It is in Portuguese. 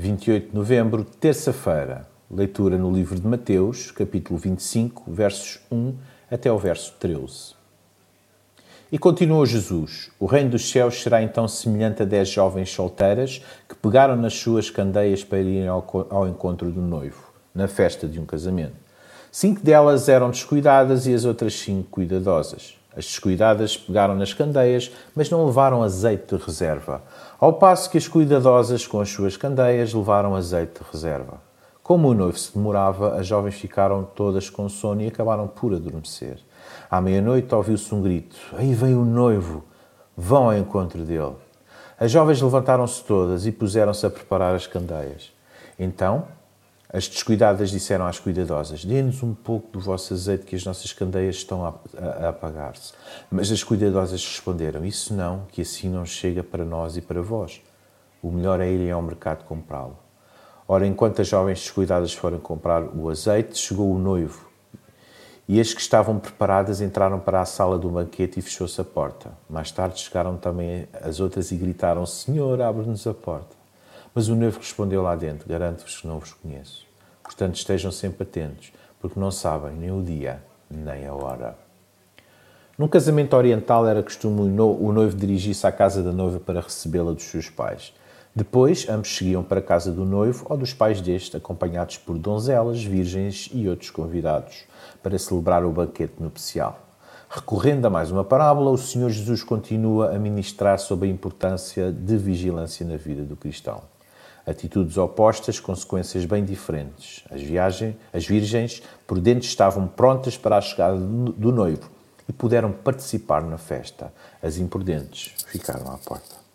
28 de novembro, terça-feira. Leitura no livro de Mateus, capítulo 25, versos 1 até o verso 13. E continuou Jesus: O reino dos céus será então semelhante a dez jovens solteiras que pegaram nas suas candeias para irem ao, ao encontro do noivo, na festa de um casamento. Cinco delas eram descuidadas e as outras cinco cuidadosas. As descuidadas pegaram nas candeias, mas não levaram azeite de reserva, ao passo que as cuidadosas, com as suas candeias, levaram azeite de reserva. Como o noivo se demorava, as jovens ficaram todas com sono e acabaram por adormecer. À meia-noite ouviu-se um grito: Aí vem o noivo! Vão ao encontro dele. As jovens levantaram-se todas e puseram-se a preparar as candeias. Então as descuidadas disseram às cuidadosas: Dê-nos um pouco do vosso azeite, que as nossas candeias estão a, a, a apagar-se. Mas as cuidadosas responderam: Isso não, que assim não chega para nós e para vós. O melhor é irem ao mercado comprá-lo. Ora, enquanto as jovens descuidadas foram comprar o azeite, chegou o noivo. E as que estavam preparadas entraram para a sala do banquete e fechou-se a porta. Mais tarde chegaram também as outras e gritaram: Senhor, abre-nos a porta. Mas o noivo respondeu lá dentro: Garanto-vos que não vos conheço. Portanto, estejam sempre atentos, porque não sabem nem o dia nem a hora. Num casamento oriental era costume o noivo dirigir-se à casa da noiva para recebê-la dos seus pais. Depois, ambos seguiam para a casa do noivo ou dos pais deste, acompanhados por donzelas, virgens e outros convidados, para celebrar o banquete nupcial. Recorrendo a mais uma parábola, o Senhor Jesus continua a ministrar sobre a importância de vigilância na vida do cristão. Atitudes opostas, consequências bem diferentes. As, viagens, as virgens prudentes estavam prontas para a chegada do noivo e puderam participar na festa. As imprudentes ficaram à porta.